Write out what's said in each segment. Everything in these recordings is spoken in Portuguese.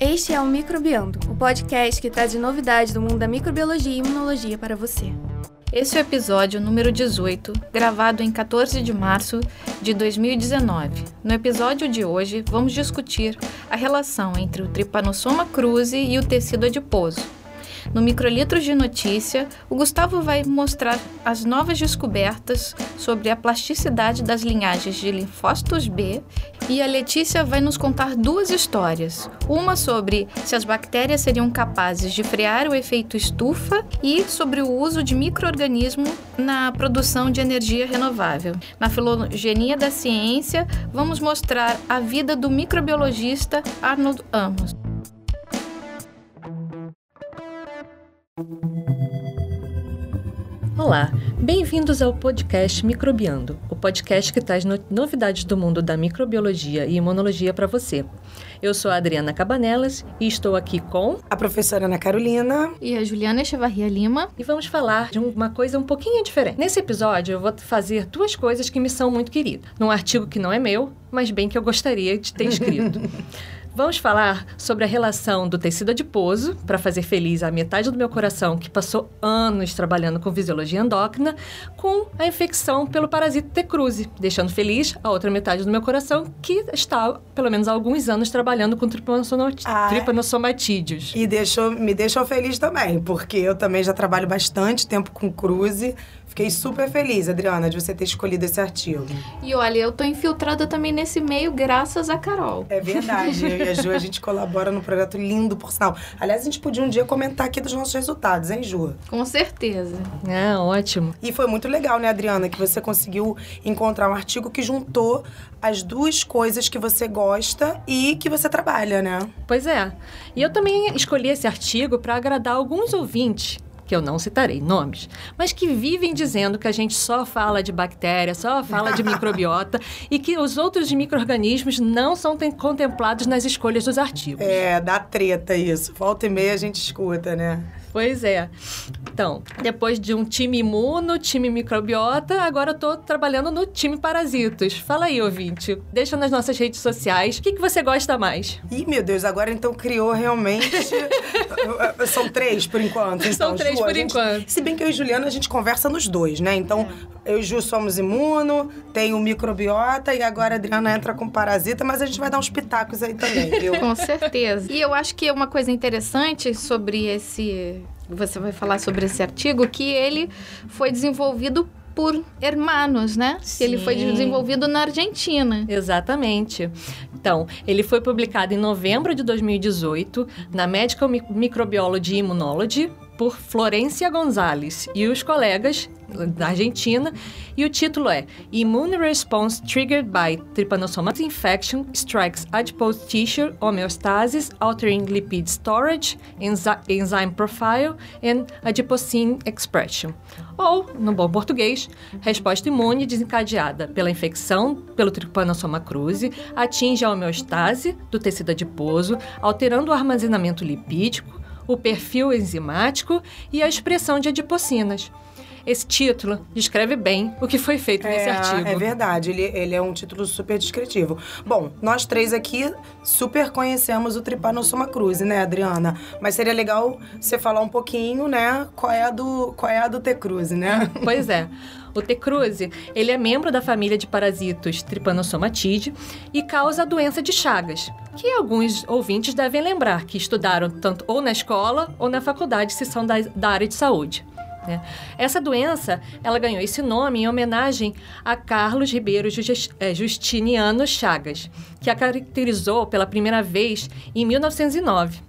Este é o Microbiando, o podcast que traz de novidades do mundo da microbiologia e imunologia para você. Esse é o episódio número 18, gravado em 14 de março de 2019. No episódio de hoje, vamos discutir a relação entre o Trypanosoma cruzi e o tecido adiposo. No Microlitros de Notícia, o Gustavo vai mostrar as novas descobertas sobre a plasticidade das linhagens de linfócitos B e a Letícia vai nos contar duas histórias. Uma sobre se as bactérias seriam capazes de frear o efeito estufa e sobre o uso de microorganismo na produção de energia renovável. Na filogenia da ciência, vamos mostrar a vida do microbiologista Arnold Amos. Olá, bem-vindos ao podcast Microbiando, o podcast que traz no novidades do mundo da microbiologia e imunologia para você. Eu sou a Adriana Cabanelas e estou aqui com a professora Ana Carolina e a Juliana Echevarria Lima e vamos falar de uma coisa um pouquinho diferente. Nesse episódio eu vou fazer duas coisas que me são muito queridas, num artigo que não é meu, mas bem que eu gostaria de ter escrito. Vamos falar sobre a relação do tecido adiposo, para fazer feliz a metade do meu coração que passou anos trabalhando com fisiologia endócrina, com a infecção pelo parasito T. cruzi, deixando feliz a outra metade do meu coração que está, pelo menos há alguns anos, trabalhando com ah, tripanosomatídeos. E deixou, me deixou feliz também, porque eu também já trabalho bastante tempo com cruzi, Fiquei super feliz, Adriana, de você ter escolhido esse artigo. E olha, eu tô infiltrada também nesse meio graças a Carol. É verdade. eu e a Ju, a gente colabora num projeto lindo, por sinal. Aliás, a gente podia um dia comentar aqui dos nossos resultados, hein, Ju? Com certeza. É, ótimo. E foi muito legal, né, Adriana, que você conseguiu encontrar um artigo que juntou as duas coisas que você gosta e que você trabalha, né? Pois é. E eu também escolhi esse artigo para agradar alguns ouvintes que eu não citarei nomes, mas que vivem dizendo que a gente só fala de bactéria, só fala de microbiota e que os outros micro-organismos não são contemplados nas escolhas dos artigos. É, dá treta isso. Volta e meia a gente escuta, né? Pois é. Então, depois de um time imuno, time microbiota, agora eu tô trabalhando no time parasitos. Fala aí, ouvinte. Deixa nas nossas redes sociais. O que, que você gosta mais? Ih, meu Deus, agora então criou realmente. São três por enquanto. Então, São três Ju, por gente... enquanto. Se bem que eu e Juliana a gente conversa nos dois, né? Então, é. eu e Ju somos imuno, tem o microbiota e agora a Adriana entra com parasita, mas a gente vai dar uns pitacos aí também, viu? com certeza. E eu acho que é uma coisa interessante sobre esse você vai falar sobre esse artigo, que ele foi desenvolvido por hermanos, né? Sim. Ele foi desenvolvido na Argentina. Exatamente. Então, ele foi publicado em novembro de 2018 na Medical Microbiology Immunology por Florencia Gonzalez e os colegas da Argentina, e o título é Immune Response Triggered by Trypanosoma Infection Strikes Adipose Tissue Homeostasis Altering Lipid Storage, Enzyme Profile and Adiposine Expression. Ou, no bom português, resposta imune desencadeada pela infecção pelo Trypanosoma cruzi atinge a homeostase do tecido adiposo, alterando o armazenamento lipídico, o perfil enzimático e a expressão de adipocinas. Esse título descreve bem o que foi feito é, nesse artigo. É verdade, ele, ele é um título super descritivo. Bom, nós três aqui super conhecemos o Trypanosoma cruzi, né, Adriana? Mas seria legal você falar um pouquinho, né, qual é a do, qual é a do T. cruzi, né? Pois é. O T. cruzi, ele é membro da família de parasitos Trypanosomatidae e causa a doença de Chagas, que alguns ouvintes devem lembrar que estudaram tanto ou na escola ou na faculdade se são da, da área de saúde. Né? Essa doença, ela ganhou esse nome em homenagem a Carlos Ribeiro é, Justiniano Chagas, que a caracterizou pela primeira vez em 1909.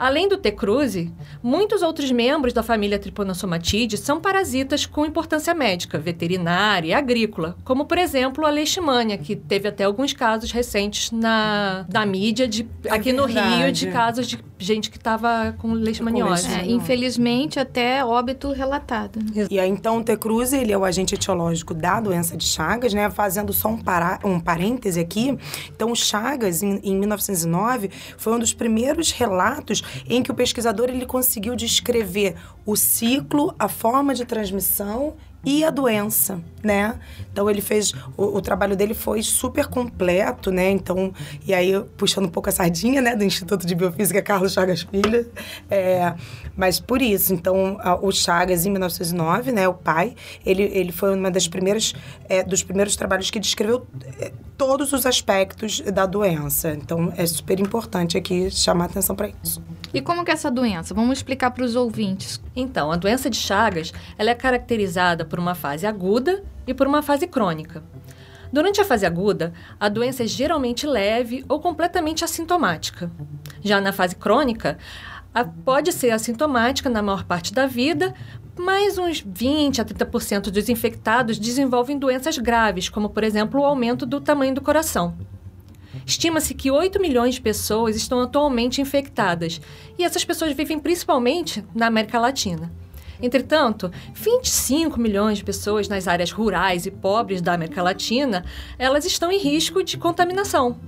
Além do T. cruzi, muitos outros membros da família Trypanosomatidae são parasitas com importância médica, veterinária e agrícola, como, por exemplo, a leishmania, que teve até alguns casos recentes na, na mídia de, é aqui verdade. no Rio de casos de gente que estava com leishmaniose. É, infelizmente, até óbito relatado. Né? E aí, então, o T. cruzi, ele é o agente etiológico da doença de Chagas, né? Fazendo só um, para, um parêntese aqui. Então, o Chagas, em, em 1909, foi um dos primeiros relatos em que o pesquisador ele conseguiu descrever o ciclo, a forma de transmissão e a doença, né? Então ele fez o, o, trabalho dele foi super completo, né? Então e aí puxando um pouco a sardinha, né, do Instituto de Biofísica Carlos Chagas Filho, é, mas por isso, então a, o Chagas em 1909, né, o pai, ele, ele foi uma das primeiras é, dos primeiros trabalhos que descreveu é, todos os aspectos da doença. Então é super importante aqui chamar atenção para isso. E como que é essa doença? Vamos explicar para os ouvintes. Então, a doença de Chagas, ela é caracterizada por uma fase aguda e por uma fase crônica. Durante a fase aguda, a doença é geralmente leve ou completamente assintomática. Já na fase crônica, pode ser assintomática na maior parte da vida, mas uns 20 a 30% dos infectados desenvolvem doenças graves, como por exemplo o aumento do tamanho do coração. Estima-se que 8 milhões de pessoas estão atualmente infectadas, e essas pessoas vivem principalmente na América Latina. Entretanto, 25 milhões de pessoas nas áreas rurais e pobres da América Latina, elas estão em risco de contaminação.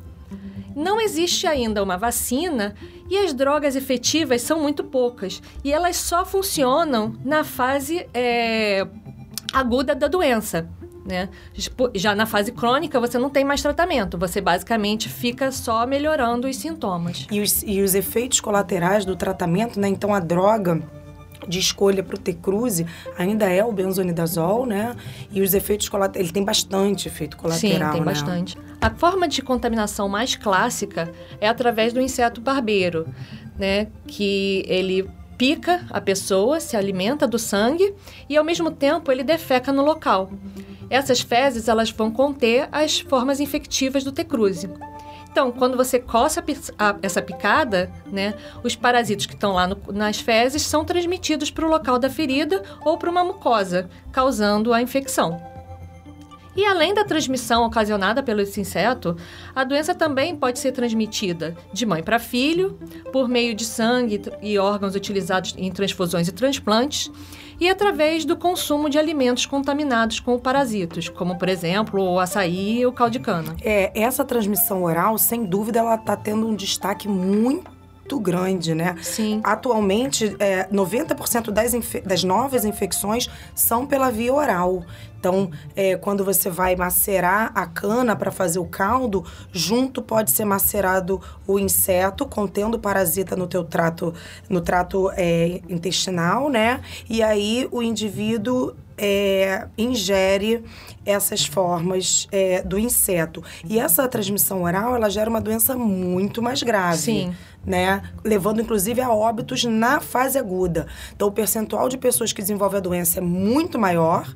Não existe ainda uma vacina e as drogas efetivas são muito poucas e elas só funcionam na fase é, aguda da doença. Né? Já na fase crônica, você não tem mais tratamento, você basicamente fica só melhorando os sintomas. E os, e os efeitos colaterais do tratamento, né? Então, a droga de escolha para o T-cruze ainda é o benzonidazol, né? E os efeitos colaterais, ele tem bastante efeito colateral, Sim, tem né? bastante. A forma de contaminação mais clássica é através do inseto barbeiro, né? Que ele pica a pessoa, se alimenta do sangue e ao mesmo tempo ele defeca no local. Essas fezes elas vão conter as formas infectivas do T-cruze. Então, quando você coça a, essa picada, né, os parasitas que estão lá no, nas fezes são transmitidos para o local da ferida ou para uma mucosa, causando a infecção. E além da transmissão ocasionada pelo inseto, a doença também pode ser transmitida de mãe para filho, por meio de sangue e órgãos utilizados em transfusões e transplantes, e através do consumo de alimentos contaminados com parasitos, como por exemplo o açaí e o caldo de cana. É, essa transmissão oral, sem dúvida, ela está tendo um destaque muito muito grande, né? Sim. Atualmente, é, 90% das, das novas infecções são pela via oral. Então, é, quando você vai macerar a cana para fazer o caldo, junto pode ser macerado o inseto contendo parasita no teu trato, no trato é, intestinal, né? E aí o indivíduo é, ingere essas formas é, do inseto. E essa transmissão oral, ela gera uma doença muito mais grave. Sim né? Levando inclusive a óbitos na fase aguda. Então, o percentual de pessoas que desenvolvem a doença é muito maior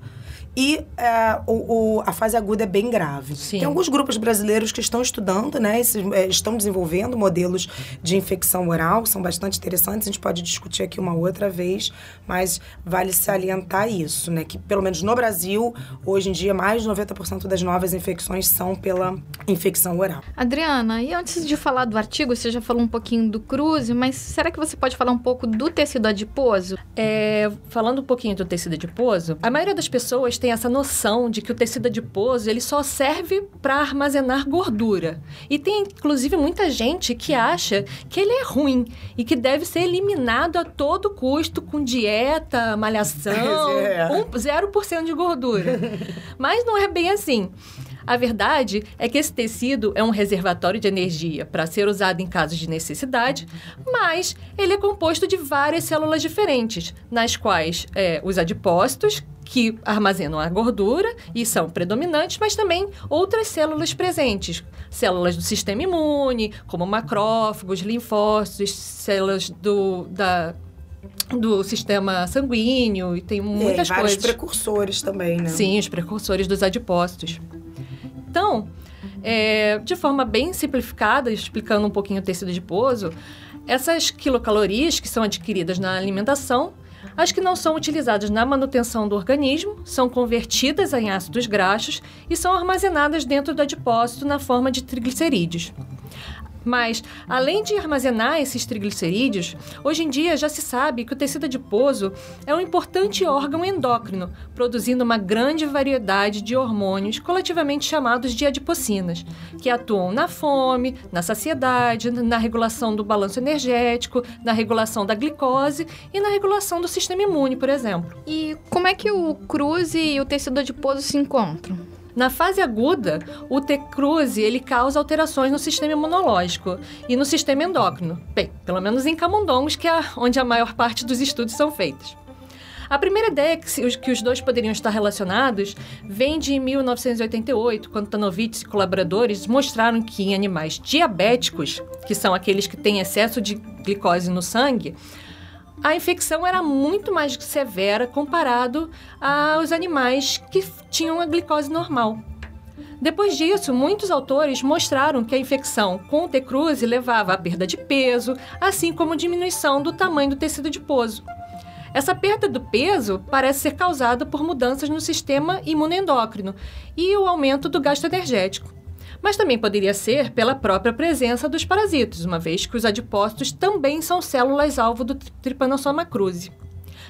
e é, o, o, a fase aguda é bem grave. Sim. Tem alguns grupos brasileiros que estão estudando, né? Esses, é, estão desenvolvendo modelos de infecção oral, são bastante interessantes. A gente pode discutir aqui uma outra vez, mas vale salientar isso, né? Que pelo menos no Brasil, hoje em dia, mais de 90% das novas infecções são pela infecção oral. Adriana, e antes de falar do artigo, você já falou um pouquinho do cruze, mas será que você pode falar um pouco do tecido adiposo? É, falando um pouquinho do tecido adiposo, a maioria das pessoas tem tem essa noção de que o tecido adiposo ele só serve para armazenar gordura. E tem inclusive muita gente que acha que ele é ruim e que deve ser eliminado a todo custo com dieta, malhação, é. um, 0% de gordura. Mas não é bem assim. A verdade é que esse tecido é um reservatório de energia para ser usado em casos de necessidade, mas ele é composto de várias células diferentes, nas quais é, os adipócitos, que armazenam a gordura e são predominantes, mas também outras células presentes, células do sistema imune, como macrófagos, linfócitos, células do, da, do sistema sanguíneo e tem muitas e vários coisas. precursores também, né? Sim, os precursores dos adipócitos. Então, é, de forma bem simplificada, explicando um pouquinho o tecido adiposo, essas quilocalorias que são adquiridas na alimentação as que não são utilizadas na manutenção do organismo são convertidas em ácidos graxos e são armazenadas dentro do adipócito na forma de triglicerídeos. Mas, além de armazenar esses triglicerídeos, hoje em dia já se sabe que o tecido adiposo é um importante órgão endócrino, produzindo uma grande variedade de hormônios coletivamente chamados de adipocinas, que atuam na fome, na saciedade, na regulação do balanço energético, na regulação da glicose e na regulação do sistema imune, por exemplo. E como é que o cruze e o tecido adiposo se encontram? Na fase aguda, o T-cruze ele causa alterações no sistema imunológico e no sistema endócrino. Bem, pelo menos em camundongos, que é onde a maior parte dos estudos são feitos. A primeira ideia que, que os dois poderiam estar relacionados vem de 1988, quando Tanovitz e colaboradores mostraram que em animais diabéticos, que são aqueles que têm excesso de glicose no sangue, a infecção era muito mais severa comparado aos animais que tinham a glicose normal. Depois disso, muitos autores mostraram que a infecção com o T-cruze levava à perda de peso, assim como diminuição do tamanho do tecido adiposo. Essa perda do peso parece ser causada por mudanças no sistema imunoendócrino e o aumento do gasto energético mas também poderia ser pela própria presença dos parasitas, uma vez que os adipócitos também são células-alvo do Trypanosoma cruzi.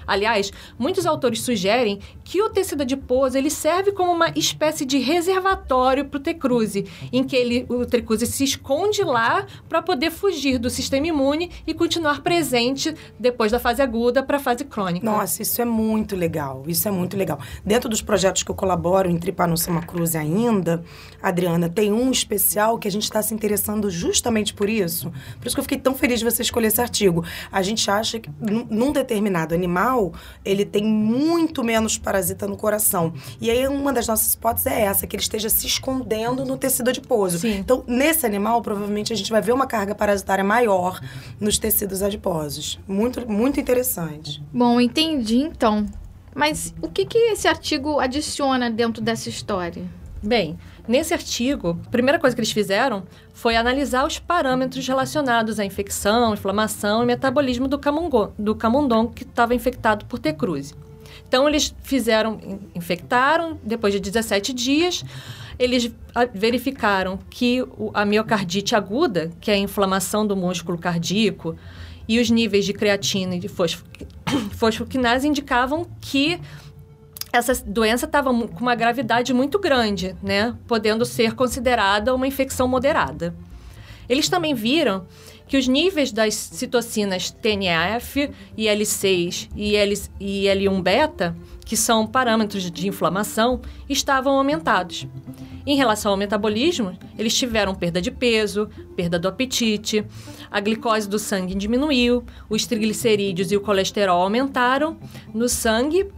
Aliás, muitos autores sugerem que o tecido adiposo ele serve como uma espécie de reservatório para o T-cruze, em que ele, o T-cruze se esconde lá para poder fugir do sistema imune e continuar presente depois da fase aguda para a fase crônica. Nossa, isso é muito legal. Isso é muito legal. Dentro dos projetos que eu colaboro em Trypanosoma cruzi ainda, Adriana, tem um especial que a gente está se interessando justamente por isso. Por isso que eu fiquei tão feliz de você escolher esse artigo. A gente acha que num determinado animal ele tem muito menos parasita no coração. E aí, uma das nossas hipóteses é essa, que ele esteja se escondendo no tecido adiposo. Sim. Então, nesse animal, provavelmente a gente vai ver uma carga parasitária maior nos tecidos adiposos. Muito, muito interessante. Bom, entendi então. Mas o que, que esse artigo adiciona dentro dessa história? Bem, nesse artigo, a primeira coisa que eles fizeram foi analisar os parâmetros relacionados à infecção, inflamação e metabolismo do, camungo, do camundongo que estava infectado por T-cruze. Então, eles fizeram, infectaram, depois de 17 dias, eles verificaram que a miocardite aguda, que é a inflamação do músculo cardíaco, e os níveis de creatina e de fosfoquinase indicavam que essa doença estava com uma gravidade muito grande, né? Podendo ser considerada uma infecção moderada. Eles também viram que os níveis das citocinas TNF, IL6 e IL1-beta, que são parâmetros de inflamação, estavam aumentados. Em relação ao metabolismo, eles tiveram perda de peso, perda do apetite, a glicose do sangue diminuiu, os triglicerídeos e o colesterol aumentaram no sangue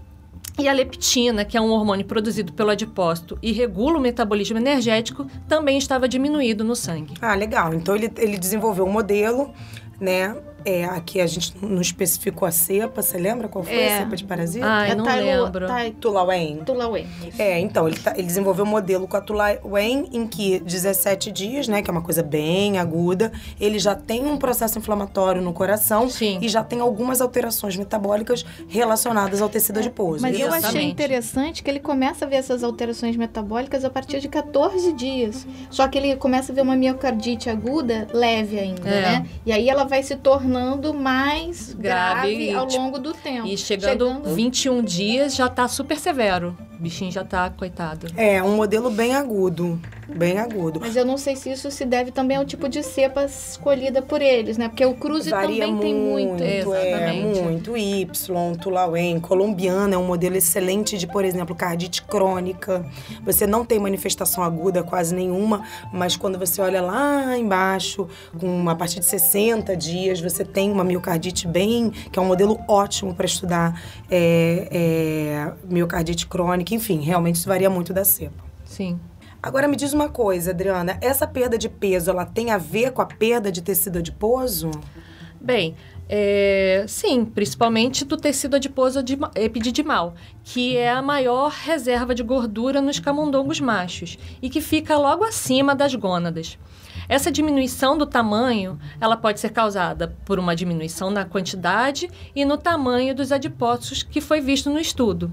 e a leptina, que é um hormônio produzido pelo adipócito e regula o metabolismo energético, também estava diminuído no sangue. Ah, legal. Então ele, ele desenvolveu um modelo, né? É, aqui a gente não especificou a cepa, você lembra qual foi É. a cepa de parasita? Ah, é eu não Tylo- lembro. Ty- Tulawen. Tulawen. É, então, ele, tá- ele desenvolveu um modelo com a Tulawen em que 17 dias, né, que é uma coisa bem aguda, ele já tem um processo inflamatório no coração Sim. e já tem algumas alterações metabólicas relacionadas ao tecido adiposo. Mas eu achei Exatamente. interessante que ele começa a ver essas alterações metabólicas a partir de 14 dias. Só que ele começa a ver uma miocardite aguda leve ainda, É. né? E aí ela vai se tornando mais Grave grave, ao tipo, longo do tempo. E chegando, 21 dias já tá super severo. O bichinho já tá coitado. É, um modelo bem agudo, bem agudo. Mas eu não sei se isso se deve também ao tipo de cepa escolhida por eles, né? Porque o cruze Varia também tem muito. é, Exatamente. muito. Y, Tulawen, colombiana é um modelo excelente de, por exemplo, cardite crônica. Você não tem manifestação aguda quase nenhuma, mas quando você olha lá embaixo, com a partir de 60 dias, você tem uma miocardite bem, que é um modelo ótimo para estudar é, é, miocardite crônica. Enfim, realmente isso varia muito da cepa. Sim. Agora me diz uma coisa, Adriana, essa perda de peso, ela tem a ver com a perda de tecido adiposo? Bem, é, sim, principalmente do tecido adiposo epididimal, que é a maior reserva de gordura nos camundongos machos e que fica logo acima das gônadas. Essa diminuição do tamanho, ela pode ser causada por uma diminuição na quantidade e no tamanho dos adipócitos que foi visto no estudo.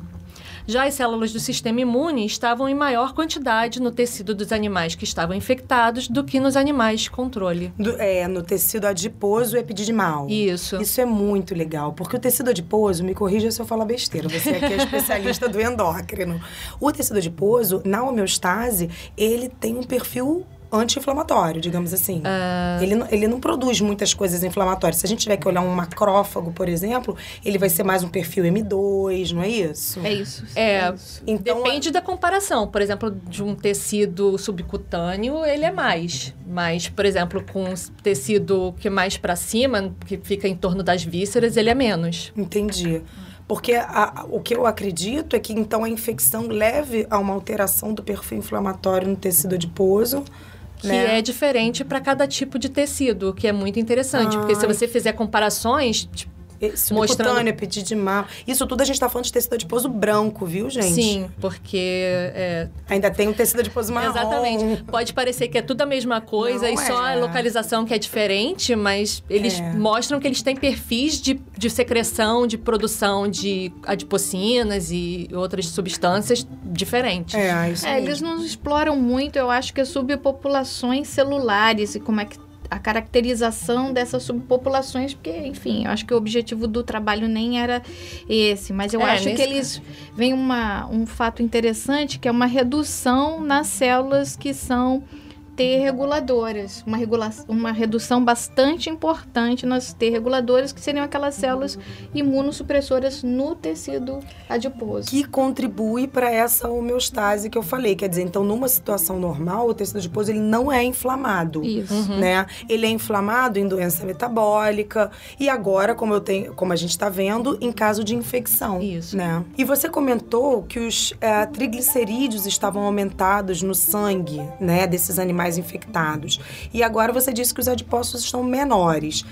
Já as células do sistema imune estavam em maior quantidade no tecido dos animais que estavam infectados do que nos animais de controle. Do- é, no tecido adiposo epididimal. Isso. Isso é muito legal, porque o tecido adiposo, me corrija se eu falar besteira, você aqui é especialista do endócrino. O tecido adiposo, na homeostase, ele tem um perfil anti-inflamatório, digamos assim. Ah. Ele, não- ele não produz muitas coisas inflamatórias. Se a gente tiver que olhar um macrófago, por exemplo, ele vai ser mais um perfil M2, não é isso? É isso. É, isso. Então, Depende da comparação. Por exemplo, de um tecido subcutâneo, ele é mais. Mas, por exemplo, com um tecido que é mais pra cima, que fica em torno das vísceras, ele é menos. Entendi. Porque a- a- o que eu acredito é que então a infecção leve a uma alteração do perfil inflamatório no tecido adiposo. Que né? é diferente para cada tipo de tecido, o que é muito interessante. Porque se você fizer comparações, tipo, Esse mostrando- Subcutâneo, epididimal. Isso tudo a gente tá falando de tecido adiposo branco, viu, gente? sim, porque é, Ainda tem um tecido adiposo marrom. Exatamente. Pode parecer que é tudo a mesma coisa Não e só é. a localização que é diferente, mas eles É. mostram que eles têm perfis de, de secreção, de produção de adipocinas e outras substâncias diferentes. É, isso É, mesmo. eles não exploram muito, eu acho que as subpopulações celulares e como é que a caracterização dessas subpopulações, porque, enfim, eu acho que o objetivo do trabalho nem era esse, mas eu É, acho que eles vem uma, um fato interessante que é uma redução nas células que são T reguladoras, uma, regula uma redução bastante importante nas T reguladoras, que seriam aquelas células imunossupressoras no tecido adiposo. Que contribui para essa homeostase que eu falei. Quer dizer, então, numa situação normal, o tecido adiposo ele não é inflamado. Isso. Uhum. né? Ele é inflamado em doença metabólica e agora, como eu tenho, como a gente está vendo, em caso de infecção, Isso. né? E você comentou que os eh, triglicerídeos estavam aumentados no sangue, né, desses animais infectados. E agora você disse que os adipócitos estão menores.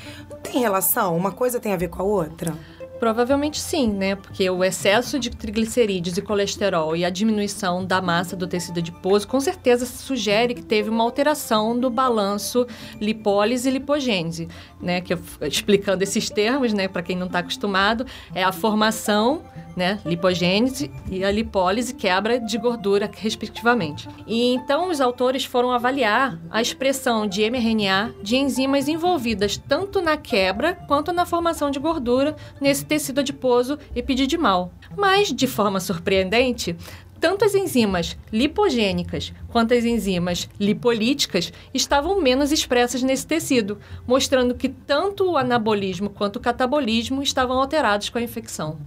Tem relação? Uma coisa tem a ver com a outra? Provavelmente sim, né? Porque o excesso de triglicerídeos e colesterol e a diminuição da massa do tecido adiposo com certeza sugere que teve uma alteração do balanço lipólise e lipogênese, né? Que eu, explicando esses termos, né, para quem não está acostumado, é a formação, né, lipogênese e a lipólise, quebra de gordura, respectivamente. E então os autores foram avaliar a expressão de mRNA de enzimas envolvidas tanto na quebra quanto na formação de gordura nesse tecido adiposo epididimal. Mas, de forma surpreendente, tanto as enzimas lipogênicas quanto as enzimas lipolíticas estavam menos expressas nesse tecido, mostrando que tanto o anabolismo quanto o catabolismo estavam alterados com a infecção.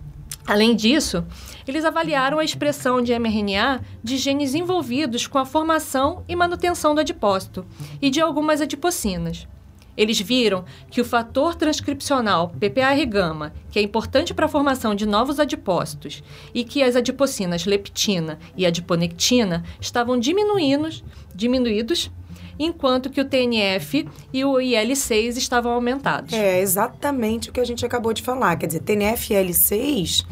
Além disso, eles avaliaram a expressão de mRNA de genes envolvidos com a formação e manutenção do adipócito e de algumas adipocinas. Eles viram que o fator transcripcional PPAR-gama, que é importante para a formação de novos adipócitos, e que as adipocinas leptina e adiponectina estavam diminuindo, diminuídos, enquanto que o TNF e o IL-6 estavam aumentados. É exatamente o que a gente acabou de falar. Quer dizer, TNF-L6,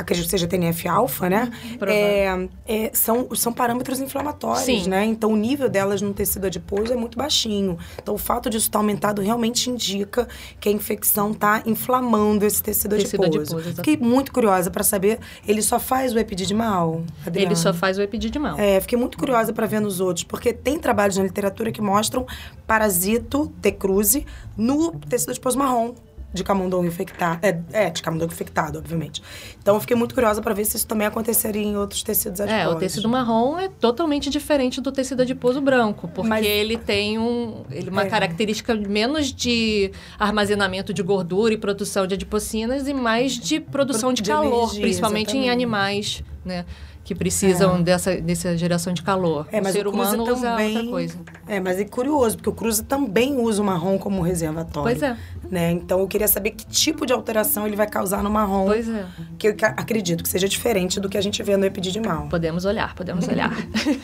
acredito que seja TNF-alfa, né? É, é, são, são parâmetros inflamatórios, Sim. né? Então, o nível delas no tecido adiposo é muito baixinho. Então, o fato disso estar aumentado realmente indica que a infecção está inflamando esse tecido, Tecido adiposo. adiposo. Fiquei muito curiosa para saber, ele só faz o epididimal? Adriana? Ele só faz o epididimal. É, fiquei muito curiosa para ver nos outros, porque tem trabalhos na literatura que mostram parasito T. cruzi no tecido adiposo marrom de camundongo infectado. É, é, de camundongo infectado, obviamente. Então, eu fiquei muito curiosa para ver se isso também aconteceria em outros tecidos adiposos. É, o tecido marrom é totalmente diferente do tecido adiposo branco, porque Mas- ele tem um, ele, uma É. característica menos de armazenamento de gordura e produção de adipocinas e mais de produção de, De calor, energia, principalmente em exatamente. animais, né? Que precisam dessa, dessa geração de calor. É, mas o ser o humano usa também- outra coisa. É, mas é curioso, porque o cruzi também usa o marrom como reservatório. Pois é, Né? Então, eu queria saber que tipo de alteração ele vai causar no marrom, pois é. que eu acredito que seja diferente do que a gente vê no epididimal. Podemos olhar, podemos olhar.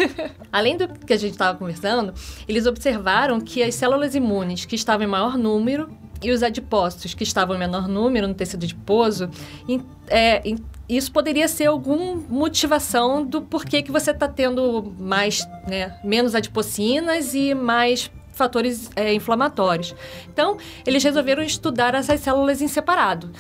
Além do que a gente estava conversando, eles observaram que as células imunes que estavam em maior número e os adipócitos que estavam em menor número no tecido adiposo, é, isso poderia ser alguma motivação do porquê que você está tendo mais, né, menos adipocinas e mais fatores é, inflamatórios. Então, eles resolveram estudar essas células em separado.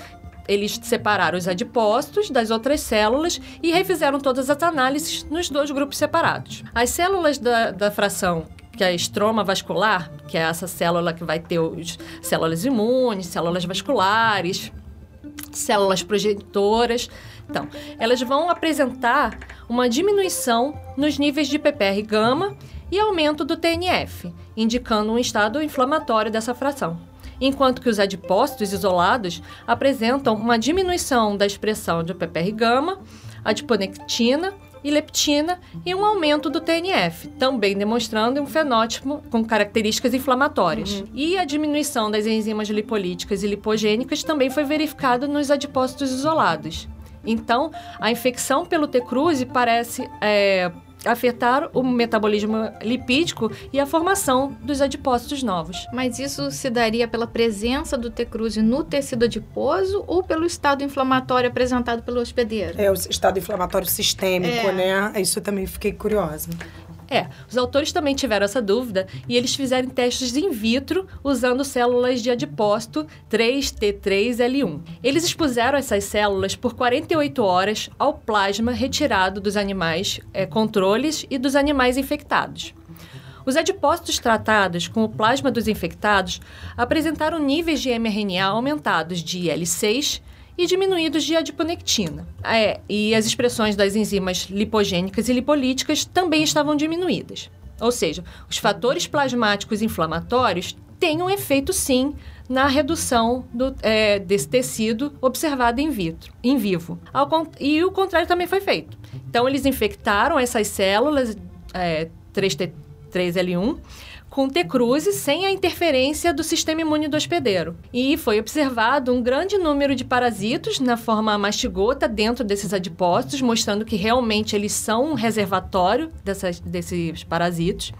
eles separaram os adipócitos das outras células e refizeram todas as análises nos dois grupos separados. As células da, da fração que é a estroma vascular, que é essa célula que vai ter os células imunes, células vasculares, células projetoras. Então, elas vão apresentar uma diminuição nos níveis de PPR gama e aumento do TNF, indicando um estado inflamatório dessa fração. Enquanto que os adipócitos isolados apresentam uma diminuição da expressão de PPR gama, adiponectina e leptina e um aumento do TNF, também demonstrando um fenótipo com características inflamatórias. Uhum. E a diminuição das enzimas lipolíticas e lipogênicas também foi verificada nos adipócitos isolados. Então, a infecção pelo T-cruzi parece é, afetar o metabolismo lipídico e a formação dos adipócitos novos. Mas isso se daria pela presença do T-cruzi no tecido adiposo ou pelo estado inflamatório apresentado pelo hospedeiro? É, o estado inflamatório sistêmico, é. né? Isso eu também fiquei curiosa. É, os autores também tiveram essa dúvida e eles fizeram testes in vitro usando células de adipócito 3T3L1. Eles expuseram essas células por 48 horas ao plasma retirado dos animais é, controles e dos animais infectados. Os adipócitos tratados com o plasma dos infectados apresentaram níveis de mRNA aumentados de IL6 e diminuídos de adiponectina. É, e as expressões das enzimas lipogênicas e lipolíticas também estavam diminuídas. Ou seja, os fatores plasmáticos inflamatórios têm um efeito sim na redução do, é, desse tecido observado in vitro, em vivo. Ao, e o contrário também foi feito. Então, eles infectaram essas células é, 3T3L1 com T-cruzi sem a interferência do sistema imune do hospedeiro. E foi observado um grande número de parasitos na forma mastigota dentro desses adipócitos, mostrando que realmente eles são um reservatório dessas, desses parasitos.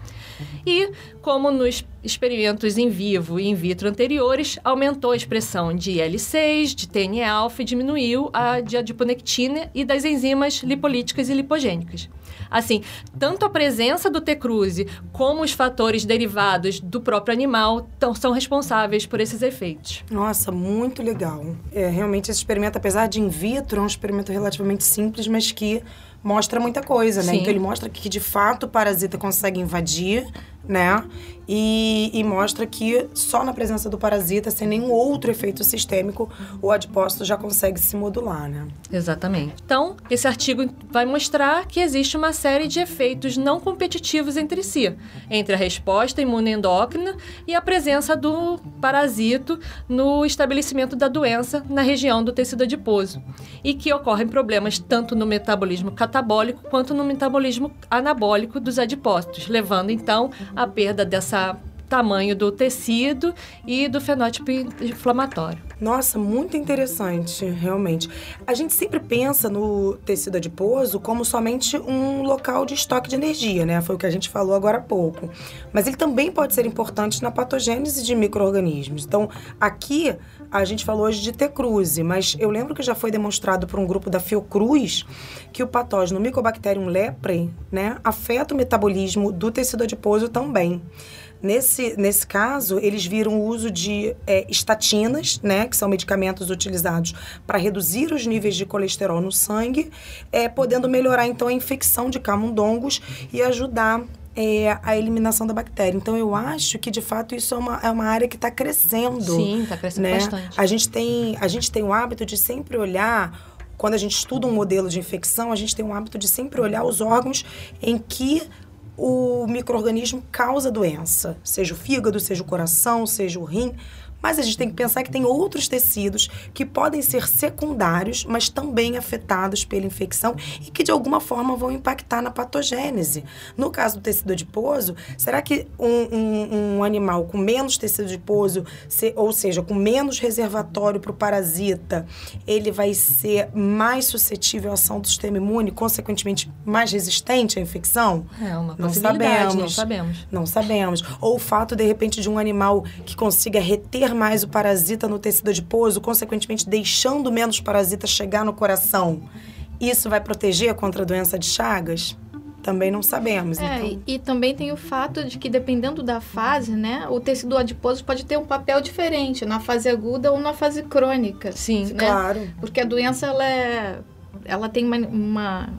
E, como nos experimentos em vivo e in vitro anteriores, aumentou a expressão de IL-6, de TNF-alfa e diminuiu a de adiponectina e das enzimas lipolíticas e lipogênicas. Assim, tanto a presença do T-cruzi como os fatores derivados do próprio animal são responsáveis por esses efeitos. Nossa, muito legal. É, realmente esse experimento, apesar de in vitro, é um experimento relativamente simples, mas que mostra muita coisa, né? Sim. Então ele mostra que de fato o parasita consegue invadir, né? E, e, mostra que só na presença do parasita, sem nenhum outro efeito sistêmico, o adipócito já consegue se modular, né? Exatamente. Então, esse artigo vai mostrar que existe uma série de efeitos não competitivos entre si, entre a resposta imunoendócrina e a presença do parasito no estabelecimento da doença na região do tecido adiposo, e que ocorrem problemas tanto no metabolismo catabólico quanto no metabolismo anabólico dos adipócitos, levando então à perda dessa tamanho do tecido e do fenótipo inflamatório. Nossa, muito interessante, realmente. A gente sempre pensa no tecido adiposo como somente um local de estoque de energia, né? Foi o que a gente falou agora há pouco. Mas ele também pode ser importante na patogênese de micro-organismos. Então, aqui a gente falou hoje de T-cruzi, mas eu lembro que já foi demonstrado por um grupo da Fiocruz que o patógeno Mycobacterium leprae, né, afeta o metabolismo do tecido adiposo também. Nesse, nesse caso, eles viram o uso de é, estatinas, né, que são medicamentos utilizados para reduzir os níveis de colesterol no sangue, é, podendo melhorar então a infecção de camundongos e ajudar é, a eliminação da bactéria. Então, eu acho que, de fato, isso é uma, é uma área que está crescendo. Sim, está crescendo né? bastante. A gente, tem, a gente tem o hábito de sempre olhar quando a gente estuda um modelo de infecção, a gente tem o hábito de sempre olhar os órgãos em que o microorganismo causa doença, seja o fígado, seja o coração, seja o rim. Mas a gente tem que pensar que tem outros tecidos que podem ser secundários, mas também afetados pela infecção e que de alguma forma vão impactar na patogênese. No caso do tecido adiposo, será que um, um, um animal com menos tecido adiposo, se, ou seja, com menos reservatório para o parasita, ele vai ser mais suscetível à ação do sistema imune, consequentemente mais resistente à infecção? É uma não sabemos, não sabemos. Não sabemos. Ou o fato, de repente, de um animal que consiga reter mais o parasita no tecido adiposo, consequentemente deixando menos parasita chegar no coração, isso vai proteger contra a doença de Chagas? também não sabemos. É, então... e, e, também tem o fato de que, dependendo da fase, né, o tecido adiposo pode ter um papel diferente na fase aguda ou na fase crônica. Sim, né? claro. Porque a doença, ela, é, ela tem uma, uma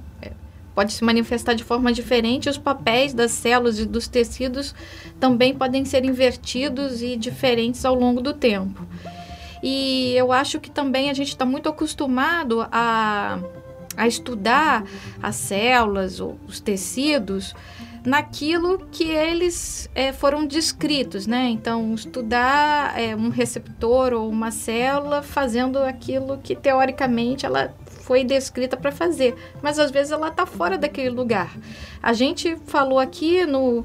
pode se manifestar de forma diferente. Os papéis das células e dos tecidos também podem ser invertidos e diferentes ao longo do tempo. E eu acho que também a gente está muito acostumado a, a estudar as células, ou os tecidos, naquilo que eles é, foram descritos, né? Então, estudar é, um receptor ou uma célula fazendo aquilo que teoricamente ela foi descrita para fazer, mas às vezes ela está fora daquele lugar. A gente falou aqui no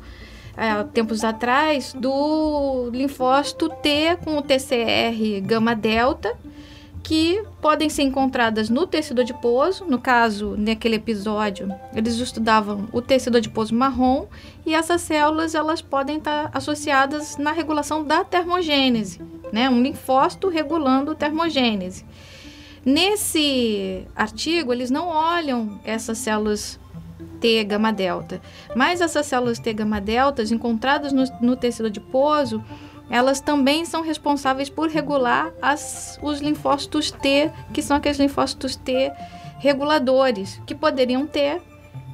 é, tempos atrás do linfócito T com o TCR gama delta, que podem ser encontradas no tecido adiposo. No caso, naquele episódio, eles estudavam o tecido adiposo marrom e essas células elas podem estar associadas na regulação da termogênese, né? Um linfócito regulando termogênese. Nesse artigo, eles não olham essas células T gama delta, mas essas células T gama deltas encontradas no, no tecido adiposo elas também são responsáveis por regular as, os linfócitos T, que são aqueles linfócitos T reguladores, que poderiam ter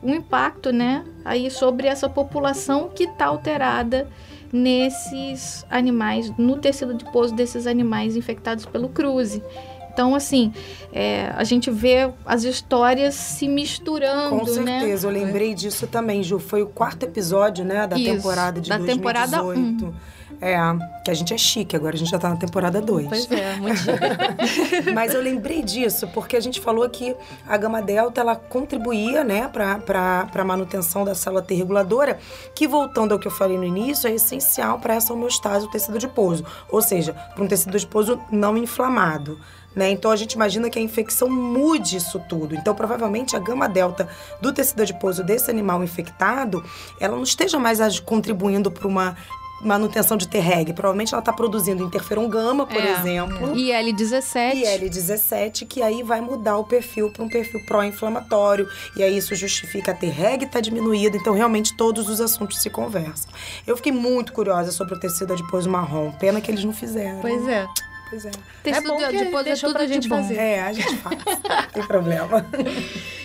um impacto, né, aí sobre essa população que está alterada nesses animais, no tecido adiposo desses animais infectados pelo cruze. Então, assim, é, a gente vê as histórias se misturando, Com né? certeza, eu lembrei disso também, Ju. Foi o quarto episódio, né, da Isso, temporada de da 2018. temporada um. É, que a gente é chique, agora a gente já tá na temporada 2. Pois é, muito chique. Mas eu lembrei disso, porque a gente falou que a gama delta, ela contribuía, né, para a manutenção da célula T reguladora, que voltando ao que eu falei no início, é essencial para essa homeostase do tecido adiposo. Ou seja, para um tecido adiposo não inflamado. Né? Então a gente imagina que a infecção mude isso tudo. Então provavelmente a gama delta do tecido adiposo desse animal infectado, ela não esteja mais contribuindo para uma manutenção de T-reg. Provavelmente ela está produzindo interferon gama, por É, exemplo. E L17. E L17, que aí vai mudar o perfil para um perfil pró-inflamatório. E aí isso justifica a T-reg estar tá diminuída. Então, realmente, todos os assuntos se conversam. Eu fiquei muito curiosa sobre o tecido adiposo marrom. Pena que eles não fizeram. Pois é. Pois é. Tecido bom que adiposo é deixou tudo pra de gente bom. fazer. É, a gente faz. Não tem problema.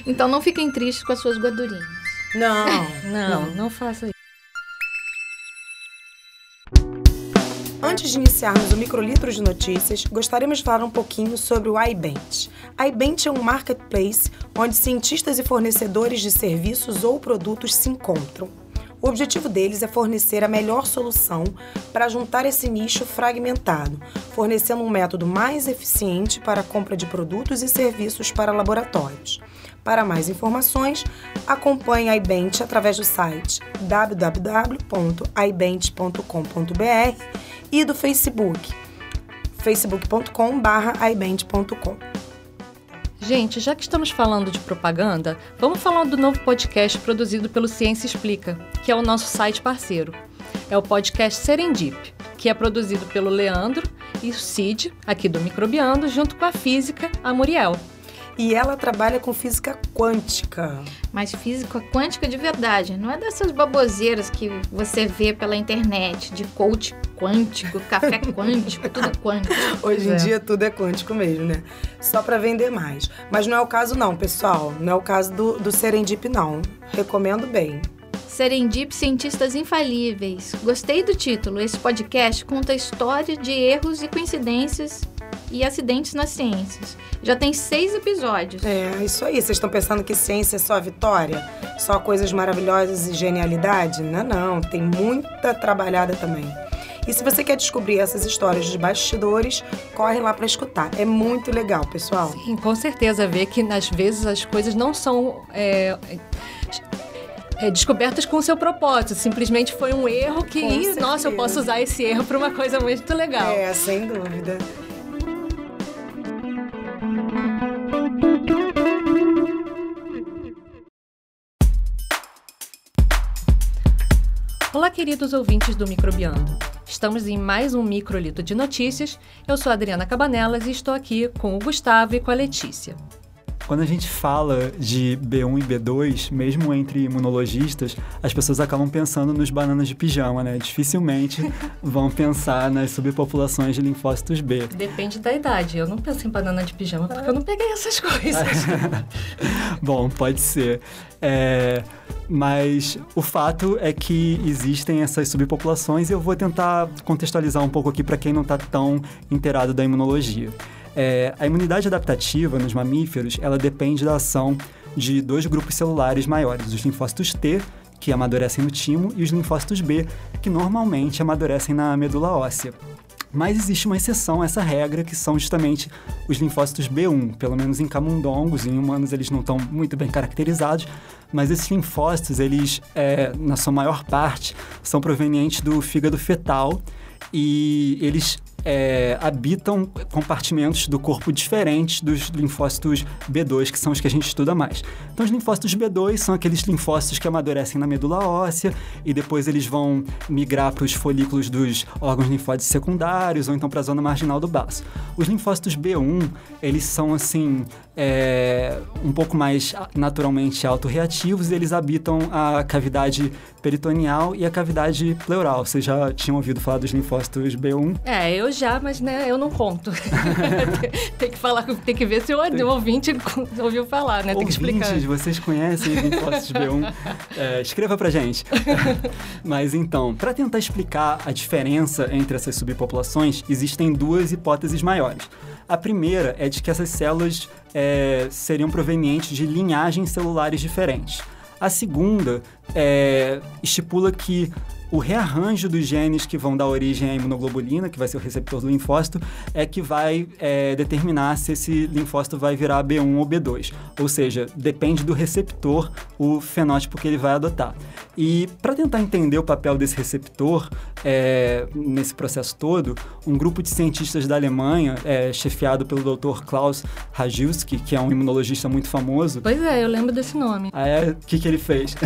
Então não fiquem tristes com as suas gordurinhas. Não, Não, não faça isso. Antes de iniciarmos o microlitro de notícias, gostaríamos de falar um pouquinho sobre o iBench. A iBench é um marketplace onde cientistas e fornecedores de serviços ou produtos se encontram. O objetivo deles é fornecer a melhor solução para juntar esse nicho fragmentado, fornecendo um método mais eficiente para a compra de produtos e serviços para laboratórios. Para mais informações, acompanhe a iBench através do site www.ibench.com.br e do Facebook, facebook.com.br Gente, já que estamos falando de propaganda, vamos falar do novo podcast produzido pelo Ciência Explica, que é o nosso site parceiro. É o podcast Serendip, que é produzido pelo Leandro e o Cid, aqui do Microbiando, junto com a física, a Muriel. E ela trabalha com física quântica. Mas física quântica de verdade. Não é dessas baboseiras que você vê pela internet, de coach quântico, café quântico, tudo quântico. Hoje em É. dia tudo é quântico mesmo, né? Só para vender mais. Mas não é o caso não, pessoal. Não é o caso do, do Serendip, não. Recomendo bem. Serendip Cientistas Infalíveis. Gostei do título. Esse podcast conta a história de erros e coincidências e acidentes nas ciências. Já tem seis episódios. É, isso aí. Vocês estão pensando que ciência é só vitória? Só coisas maravilhosas e genialidade? Não, não. Tem muita trabalhada também. E se você quer descobrir essas histórias de bastidores, corre lá para escutar. É muito legal, pessoal. Sim, com certeza, ver que às vezes as coisas não são é, é, descobertas com o seu propósito. Simplesmente foi um erro que, Com "Ih, nossa, eu posso usar esse erro para uma coisa muito legal. É, sem dúvida. Olá, queridos ouvintes do Microbiando. Estamos em mais um microlito de notícias. Eu sou a Adriana Cabanelas e estou aqui com o Gustavo e com a Letícia. quando a gente fala de B1 e B2, mesmo entre imunologistas, as pessoas acabam pensando nos bananas de pijama, né? Dificilmente vão pensar nas subpopulações de linfócitos B. Depende da idade. Eu não penso em banana de pijama porque eu não peguei essas coisas. Bom, pode ser. É, mas o fato é que existem essas subpopulações e eu vou tentar contextualizar um pouco aqui para quem não está tão inteirado da imunologia. É, a imunidade adaptativa nos mamíferos, ela depende da ação de dois grupos celulares maiores, os linfócitos T, que amadurecem no timo, e os linfócitos B, que normalmente amadurecem na medula óssea. Mas existe uma exceção a essa regra, que são justamente os linfócitos B1. Pelo menos em camundongos, em humanos eles não estão muito bem caracterizados, mas esses linfócitos, eles, é, na sua maior parte, são provenientes do fígado fetal e eles é, habitam compartimentos do corpo diferentes dos linfócitos B2, que são os que a gente estuda mais. Então, os linfócitos B2 são aqueles linfócitos que amadurecem na medula óssea e depois eles vão migrar para os folículos dos órgãos linfóides secundários ou então para a zona marginal do baço. Os linfócitos B1, eles são assim, é, um pouco mais naturalmente autorreativos e eles habitam a cavidade peritoneal e a cavidade pleural. Vocês já tinham ouvido falar dos linfócitos B1? É, eu já, mas né, eu não conto. tem que falar, tem que ver se o ouvinte ouviu falar, né? Tem Ouvintes, que explicar. vocês conhecem os linfócitos B1? É, escreva pra gente. mas então, para tentar explicar a diferença entre essas subpopulações, existem duas hipóteses maiores. A primeira é de que essas células é, seriam provenientes de linhagens celulares diferentes. A segunda é, estipula que o rearranjo dos genes que vão dar origem à imunoglobulina, que vai ser o receptor do linfócito, é que vai é, determinar se esse linfócito vai virar B1 ou B2. Ou seja, depende do receptor o fenótipo que ele vai adotar. E para tentar entender o papel desse receptor é, nesse processo todo, um grupo de cientistas da Alemanha, é, chefiado pelo Dr. Klaus Rajewski, que é um imunologista muito famoso. Pois é, eu lembro desse nome. Ah, é? O que, que ele fez?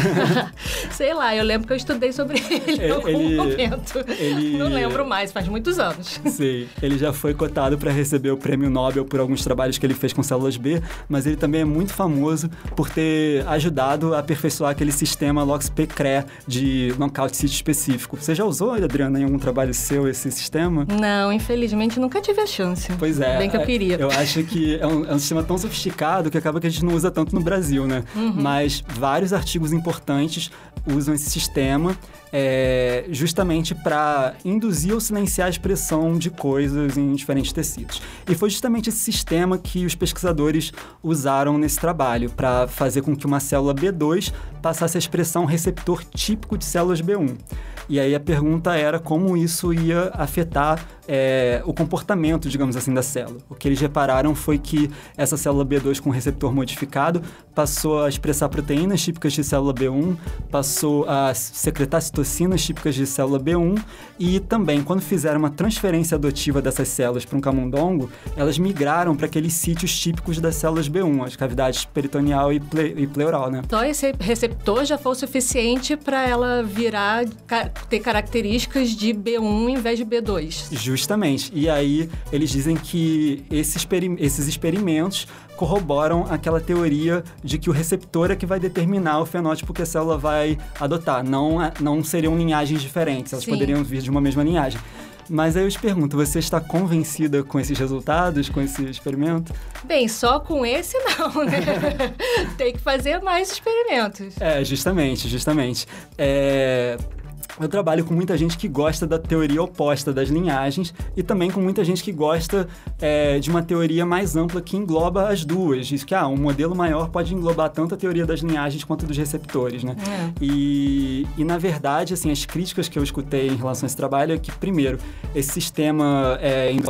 Sei lá, eu lembro que eu estudei sobre ele em algum Ele- momento. ele- Não lembro mais, faz muitos anos. Sim, ele já foi cotado para receber o prêmio Nobel por alguns trabalhos que ele fez com células B, mas ele também é muito famoso por ter ajudado a aperfeiçoar aquele sistema LOXP-CRE de knockout sítio específico. Você já usou, Adriana, em algum trabalho seu esse sistema? Não, infelizmente nunca tive a chance. Pois é. Bem que eu é, queria. Eu acho que é um, é um sistema tão sofisticado que acaba que a gente não usa tanto no Brasil, né? Uhum. Mas vários artigos importantes usam esse sistema é, justamente para induzir ou silenciar a expressão de coisas em diferentes tecidos. E foi justamente esse sistema que os pesquisadores usaram nesse trabalho para fazer com que uma célula B2 passasse a expressão receptor típico de células B1. E aí a pergunta era como isso ia afetar é, o comportamento, digamos assim, da célula. O que eles repararam foi que essa célula B2 com receptor modificado passou a expressar proteínas típicas de célula B1, passou a secretar citocinas típicas de célula B1 e também, quando fizeram uma transferência adotiva dessas células para um camundongo, elas migraram para aqueles sítios típicos das células B1, as cavidades peritoneal e, ple- e pleural, né? Só esse receptor já foi o suficiente para ela virar, ter características de B1 em vez de B2. Justamente. E aí eles dizem que esses experimentos corroboram aquela teoria de que o receptor é que vai determinar o fenótipo que a célula vai adotar. Não, é- não seriam linhagens diferentes, elas Sim. poderiam vir de uma mesma linhagem. Mas aí eu te pergunto, você está convencida com esses resultados, com esse experimento? Bem, só com esse não, né? Tem que fazer mais experimentos. É, justamente, justamente. É, Eu trabalho com muita gente que gosta da teoria oposta das linhagens e também com muita gente que gosta é, de uma teoria mais ampla que engloba as duas. Diz que ah, um modelo maior pode englobar tanto a teoria das linhagens quanto dos receptores, né? É. E, e, na verdade, assim, as críticas que eu escutei em relação a esse trabalho é que, primeiro, esse sistema é, em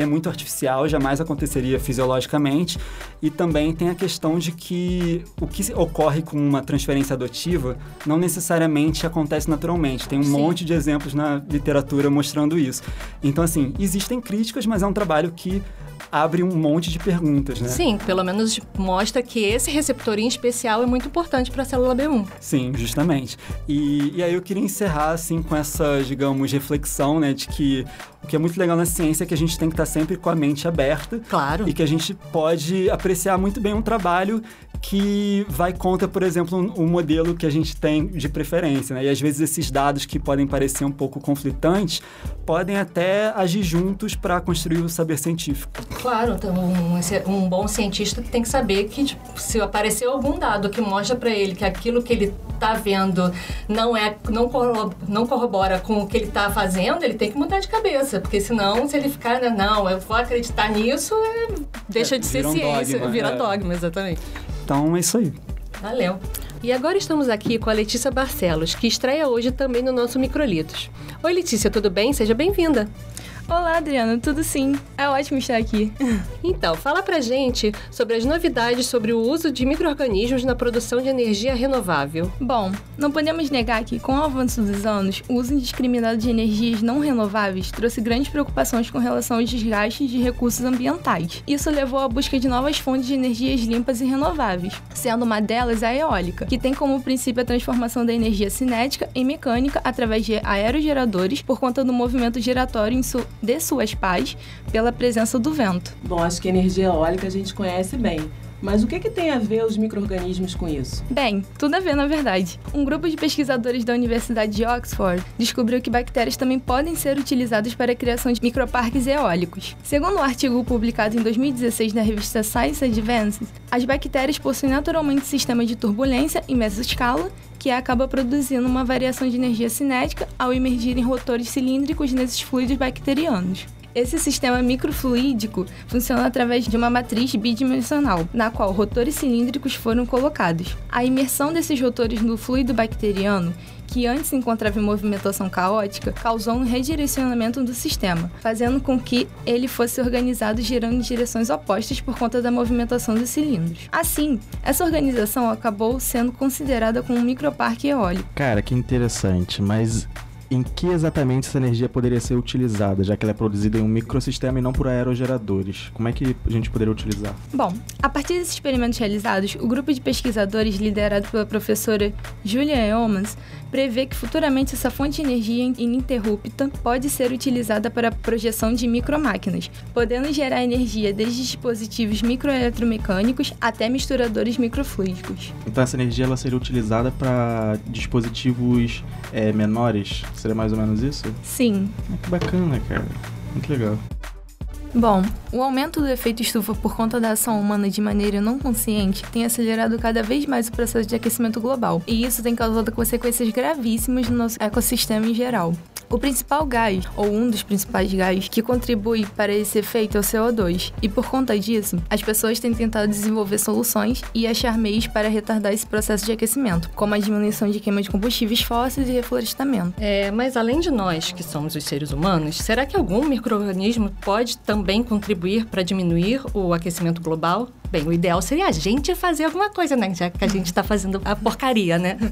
é muito artificial, jamais aconteceria fisiologicamente. E também tem a questão de que o que ocorre com uma transferência adotiva não necessariamente acontece naturalmente. Exatamente. Tem um Sim. monte de exemplos na literatura mostrando isso. Então, assim, existem críticas, mas é um trabalho que abre um monte de perguntas, né? Sim, pelo menos mostra que esse receptor em especial é muito importante para a célula B1. Sim, justamente. E, e aí eu queria encerrar, assim, com essa, digamos, reflexão, né, de que o que é muito legal na ciência é que a gente tem que estar sempre com a mente aberta Claro. e que a gente pode apreciar muito bem um trabalho que vai contra, por exemplo, um, um modelo que a gente tem de preferência, né? E às vezes esses dados que podem parecer um pouco conflitantes podem até agir juntos para construir o saber científico. Claro, então um, um bom cientista tem que saber que tipo, se aparecer algum dado que mostra para ele que aquilo que ele está vendo não é não, corro- não corrobora com o que ele está fazendo, ele tem que mudar de cabeça, porque senão se ele ficar, né, não, eu vou acreditar nisso, é, deixa É, de ser um ciência, dogma, vira é. dogma, exatamente. Então é isso aí. Valeu. E agora estamos aqui com a Letícia Barcelos, que estreia hoje também no nosso Microlitos. Oi, Letícia, tudo bem? Seja bem-vinda. Olá, Adriana, tudo sim? É ótimo estar aqui. Então, fala pra gente sobre as novidades sobre o uso de micro-organismos na produção de energia renovável. Bom, não podemos negar que, com o avanço dos anos, o uso indiscriminado de energias não renováveis trouxe grandes preocupações com relação aos desgastes de recursos ambientais. Isso levou à busca de novas fontes de energias limpas e renováveis, sendo uma delas a eólica, que tem como princípio a transformação da energia cinética em mecânica através de aerogeradores por conta do movimento giratório em su- de suas pás pela presença do vento. Bom, acho que energia eólica a gente conhece bem. Mas o que, que tem a ver os micro-organismos com isso? Bem, tudo a ver na verdade. Um grupo de pesquisadores da Universidade de Oxford descobriu que bactérias também podem ser utilizadas para a criação de microparques eólicos. Segundo um artigo publicado em 2016 na revista Science Advances, as bactérias possuem naturalmente sistema de turbulência em mesoscala que acaba produzindo uma variação de energia cinética ao emergirem rotores cilíndricos nesses fluidos bacterianos. Esse sistema microfluídico funciona através de uma matriz bidimensional, na qual rotores cilíndricos foram colocados. A imersão desses rotores no fluido bacteriano que antes se encontrava em movimentação caótica, causou um redirecionamento do sistema, fazendo com que ele fosse organizado girando em direções opostas por conta da movimentação dos cilindros. Assim, essa organização acabou sendo considerada como um microparque eólico. Cara, que interessante, mas em que exatamente essa energia poderia ser utilizada, já que ela é produzida em um microsistema e não por aerogeradores? Como é que a gente poderia utilizar? Bom, a partir desses experimentos realizados, o grupo de pesquisadores liderado pela professora Julia Eomans prevê que futuramente essa fonte de energia ininterrupta pode ser utilizada para a projeção de micromáquinas, podendo gerar energia desde dispositivos microeletromecânicos até misturadores microfluídicos. Então essa energia ela seria utilizada para dispositivos é, menores? Seria mais ou menos isso? Sim, Ah, que bacana, cara. Muito legal. Bom, o aumento do efeito estufa por conta da ação humana de maneira não consciente tem acelerado cada vez mais o processo de aquecimento global, e isso tem causado consequências gravíssimas no nosso ecossistema em geral. O principal gás, ou um dos principais gás, que contribui para esse efeito é o CO2, e por conta disso, as pessoas têm tentado desenvolver soluções e achar meios para retardar esse processo de aquecimento, como a diminuição de queima de combustíveis fósseis e reflorestamento. É, mas além de nós, que somos os seres humanos, será que algum micro-organismo pode também contribuir para diminuir o aquecimento global? Bem, o ideal seria a gente fazer alguma coisa, né? Já que a gente está fazendo a porcaria, né?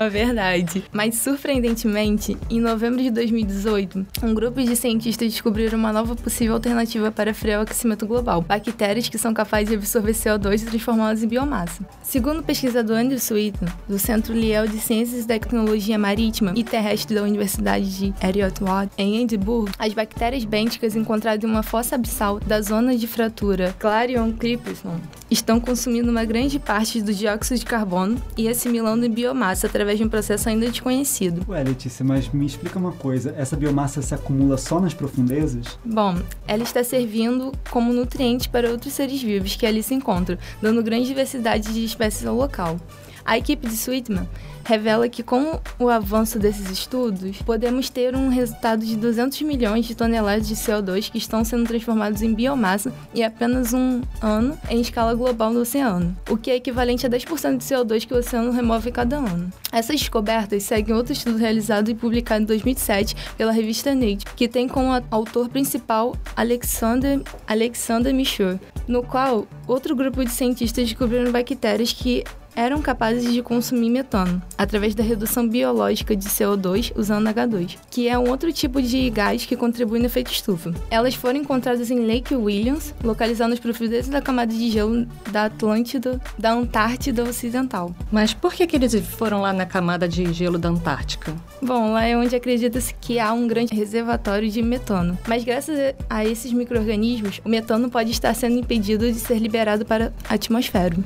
É verdade. Mas, surpreendentemente, em novembro de 2018, um grupo de cientistas descobriram uma nova possível alternativa para frear o aquecimento global: bactérias que são capazes de absorver CO2 e transformá-las em biomassa. Segundo o pesquisador Andrew Sweeten, do Centro Liel de Ciências e Tecnologia Marítima e Terrestre da Universidade de Heriot-Watt, em Edimburgo, as bactérias bênticas encontradas em uma fossa abissal da zona de fratura Clarion Clipperton estão consumindo uma grande parte do dióxido de carbono e assimilando em biomassa através de um processo ainda desconhecido. Ué, Letícia, mas me explica uma coisa. Essa biomassa se acumula só nas profundezas? Bom, ela está servindo como nutriente para outros seres vivos que ali se encontram, dando grande diversidade de espécies ao local. A equipe de Sweetman revela que com o avanço desses estudos, podemos ter um resultado de 200 milhões de toneladas de CO2 que estão sendo transformados em biomassa em apenas um ano em escala global no oceano, o que é equivalente a 10% de CO2 que o oceano remove cada ano. Essas descobertas seguem outro estudo realizado e publicado em 2007 pela revista Nature, que tem como autor principal Alexander, Alexander Michaud, no qual outro grupo de cientistas descobriram bactérias que eram capazes de consumir metano, através da redução biológica de CO2 usando H2, que é um outro tipo de gás que contribui no efeito estufa. Elas foram encontradas em Lake Williams, localizado nas profundezas da camada de gelo da Atlântida, da Antártida Ocidental. Mas por que, que eles foram lá na camada de gelo da Antártica? Bom, lá é onde acredita-se que há um grande reservatório de metano. Mas graças a esses micro-organismos, o metano pode estar sendo impedido de ser liberado para a atmosfera.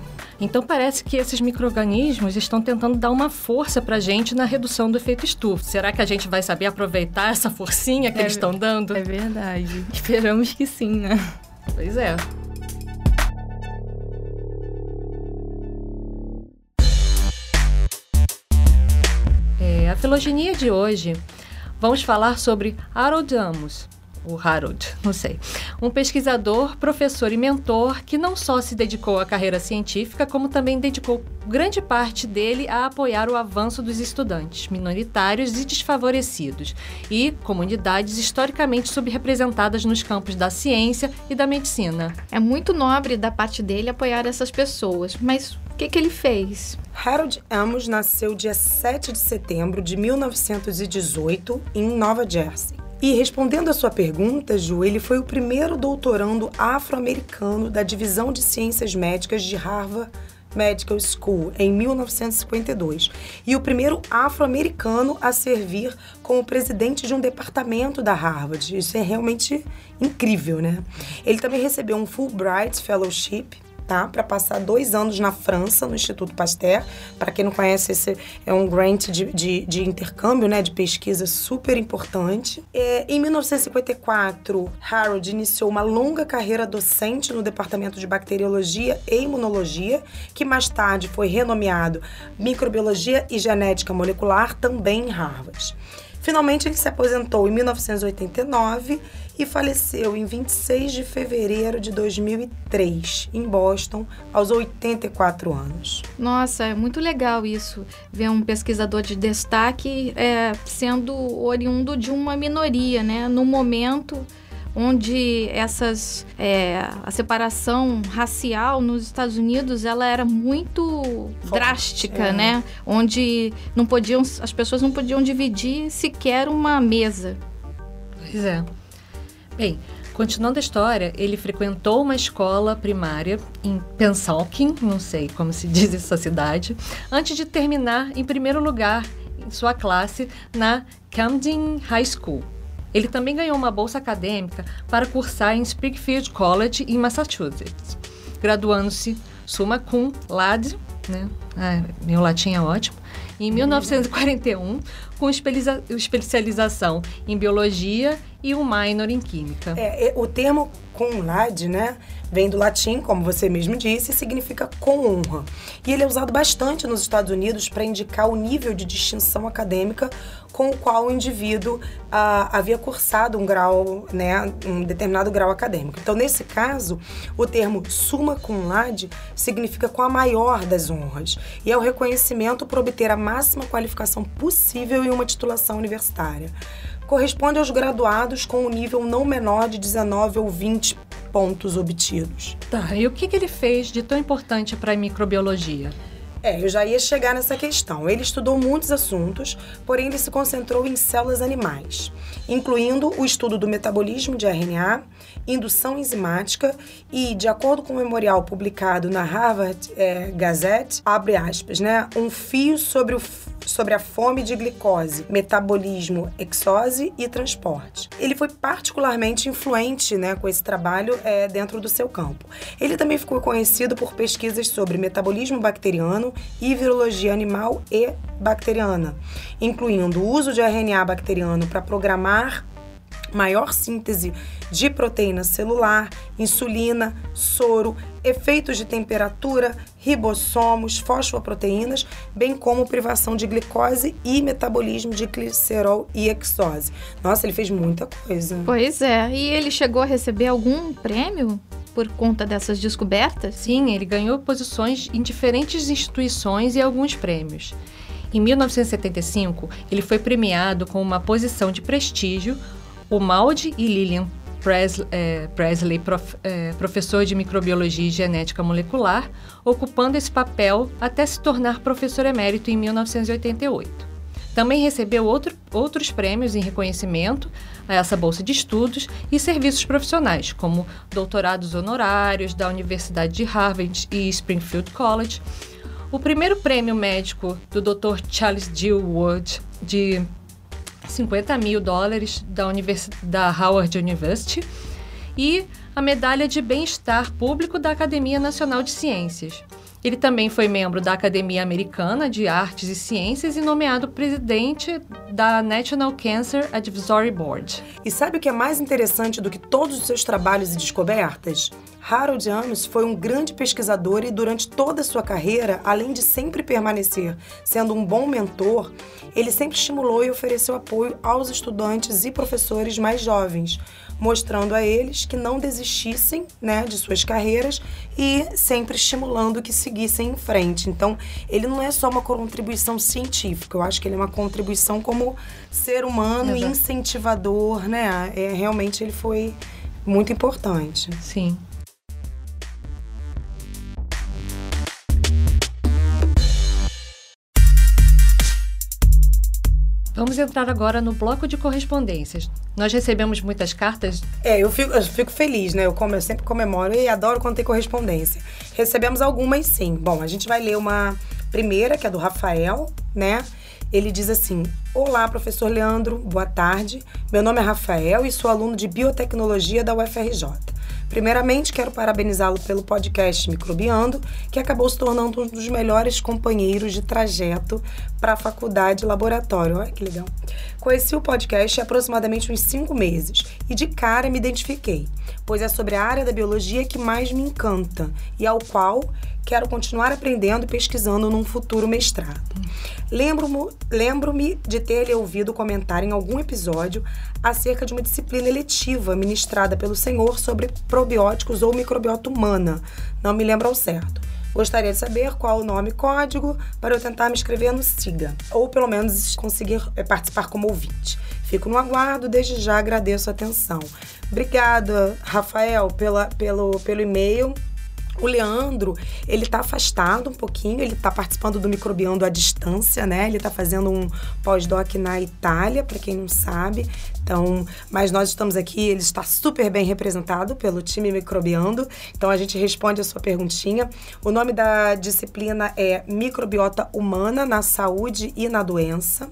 Então parece que esses micro-organismos estão tentando dar uma força pra gente na redução do efeito estufa. Será que a gente vai saber aproveitar essa forcinha que É eles estão dando? É verdade. Esperamos que sim, né? Pois é. É, a filogenia de hoje, vamos falar sobre Harold Amos, o Harold, não sei, um pesquisador, professor e mentor que não só se dedicou à carreira científica, como também dedicou grande parte dele a apoiar o avanço dos estudantes minoritários e desfavorecidos e comunidades historicamente subrepresentadas nos campos da ciência e da medicina. É muito nobre da parte dele apoiar essas pessoas, mas o que, que ele fez? Harold Amos nasceu dia 7 de setembro de 1918 em Nova Jersey. E respondendo a sua pergunta, Ju, ele foi o primeiro doutorando afro-americano da Divisão de Ciências Médicas de Harvard Medical School em 1952 e o primeiro afro-americano a servir como presidente de um departamento da Harvard. Isso é realmente incrível, né? Ele também recebeu um Fulbright Fellowship tá? Para passar dois anos na França, no Instituto Pasteur. Para quem não conhece, esse é um grant de, de, de intercâmbio, né? De pesquisa super importante. É, em 1954, Harold iniciou uma longa carreira docente no Departamento de Bacteriologia e Imunologia, que mais tarde foi renomeado Microbiologia e Genética Molecular, também em Harvard. Finalmente, ele se aposentou em 1989 e faleceu em 26 de fevereiro de 2003, em Boston, aos 84 anos. Nossa, é muito legal isso, ver um pesquisador de destaque é, sendo oriundo de uma minoria, né? No momento onde essas é, a separação racial nos Estados Unidos ela era muito Forte, drástica, é. né? Onde não podiam as pessoas não podiam dividir sequer uma mesa. Pois é. Bem, continuando a história, ele frequentou uma escola primária em Pennsauken, não sei como se diz essa cidade, antes de terminar em primeiro lugar em sua classe na Camden High School. Ele também ganhou uma bolsa acadêmica para cursar em Springfield College, em Massachusetts, graduando-se summa cum laude, né? Ah, meu latim é ótimo. Em 1941, com especialização em biologia e um minor em química. É, o termo cum laude, né, vem do latim, como você mesmo disse, e significa com honra. E ele é usado bastante nos Estados Unidos para indicar o nível de distinção acadêmica com o qual o indivíduo ah, havia cursado um grau, né, um determinado grau acadêmico. Então, nesse caso, o termo summa cum laude significa com a maior das honras e é o reconhecimento por obter a máxima qualificação possível em uma titulação universitária corresponde aos graduados com um nível não menor de 19 ou 20 pontos obtidos. Tá, e o que, que ele fez de tão importante para a microbiologia? É, eu já ia chegar nessa questão. Ele estudou muitos assuntos, porém ele se concentrou em células animais, incluindo o estudo do metabolismo de RNA, indução enzimática e, de acordo com o memorial publicado na Harvard é, Gazette, abre aspas, né, um fio sobre o sobre a fome de glicose, metabolismo, exose e transporte. Ele foi particularmente influente né, com esse trabalho é, dentro do seu campo. Ele também ficou conhecido por pesquisas sobre metabolismo bacteriano e virologia animal e bacteriana, incluindo o uso de RNA bacteriano para programar maior síntese de proteína celular, insulina, soro, efeitos de temperatura, ribossomos, fosfoproteínas, bem como privação de glicose e metabolismo de glicerol e exose. Nossa, ele fez muita coisa. Pois é, e ele chegou a receber algum prêmio por conta dessas descobertas? Sim, ele ganhou posições em diferentes instituições e alguns prêmios. Em 1975, ele foi premiado com uma posição de prestígio. O Maud e Lillian Presley, é, Presley prof, é, professor de microbiologia e genética molecular, ocupando esse papel até se tornar professor emérito em 1988. Também recebeu outro, outros prêmios em reconhecimento a essa bolsa de estudos e serviços profissionais, como doutorados honorários da Universidade de Harvard e Springfield College. O primeiro prêmio médico do Dr. Charles D. Wood, de 50 mil dólares da, Univers da Howard University, e a medalha de bem-estar público da Academia Nacional de Ciências. Ele também foi membro da Academia Americana de Artes e Ciências e nomeado presidente da National Cancer Advisory Board. E sabe o que é mais interessante do que todos os seus trabalhos e descobertas? Harold Ames foi um grande pesquisador e durante toda a sua carreira, além de sempre permanecer sendo um bom mentor, ele sempre estimulou e ofereceu apoio aos estudantes e professores mais jovens, mostrando a eles que não desistissem né, de suas carreiras e sempre estimulando que seguissem em frente. Então, ele não é só uma contribuição científica, eu acho que ele é uma contribuição como ser humano e incentivador, né? É, realmente ele foi muito importante. Sim. Vamos entrar agora no bloco de correspondências. Nós recebemos muitas cartas. É, eu fico, eu fico feliz, né? Eu, como, eu sempre comemoro e adoro quando tem correspondência. Recebemos algumas sim. Bom, a gente vai ler uma primeira, que é do Rafael, né? Ele diz assim: Olá, professor Leandro, boa tarde. Meu nome é Rafael e sou aluno de biotecnologia da UFRJ. Primeiramente, quero parabenizá-lo pelo podcast Microbiando, que acabou se tornando um dos melhores companheiros de trajeto para a faculdade e laboratório. Olha que legal. Conheci o podcast há aproximadamente uns cinco meses e de cara me identifiquei, pois é sobre a área da biologia que mais me encanta e ao qual quero continuar aprendendo e pesquisando num futuro mestrado. Lembro-me lembro de ter ouvido comentar em algum episódio acerca de uma disciplina eletiva ministrada pelo senhor sobre probióticos ou microbiota humana. Não me lembro ao certo. Gostaria de saber qual o nome código para eu tentar me inscrever no SIGA, ou pelo menos conseguir é, participar como ouvinte. Fico no aguardo, desde já agradeço a atenção. Obrigada, Rafael, pela, pelo, pelo e-mail. O Leandro, ele tá afastado um pouquinho, ele tá participando do Microbiando à distância, né? Ele tá fazendo um pós-doc na Itália, para quem não sabe. Então, mas nós estamos aqui, ele está super bem representado pelo time Microbiando. Então a gente responde a sua perguntinha. O nome da disciplina é Microbiota Humana na Saúde e na Doença.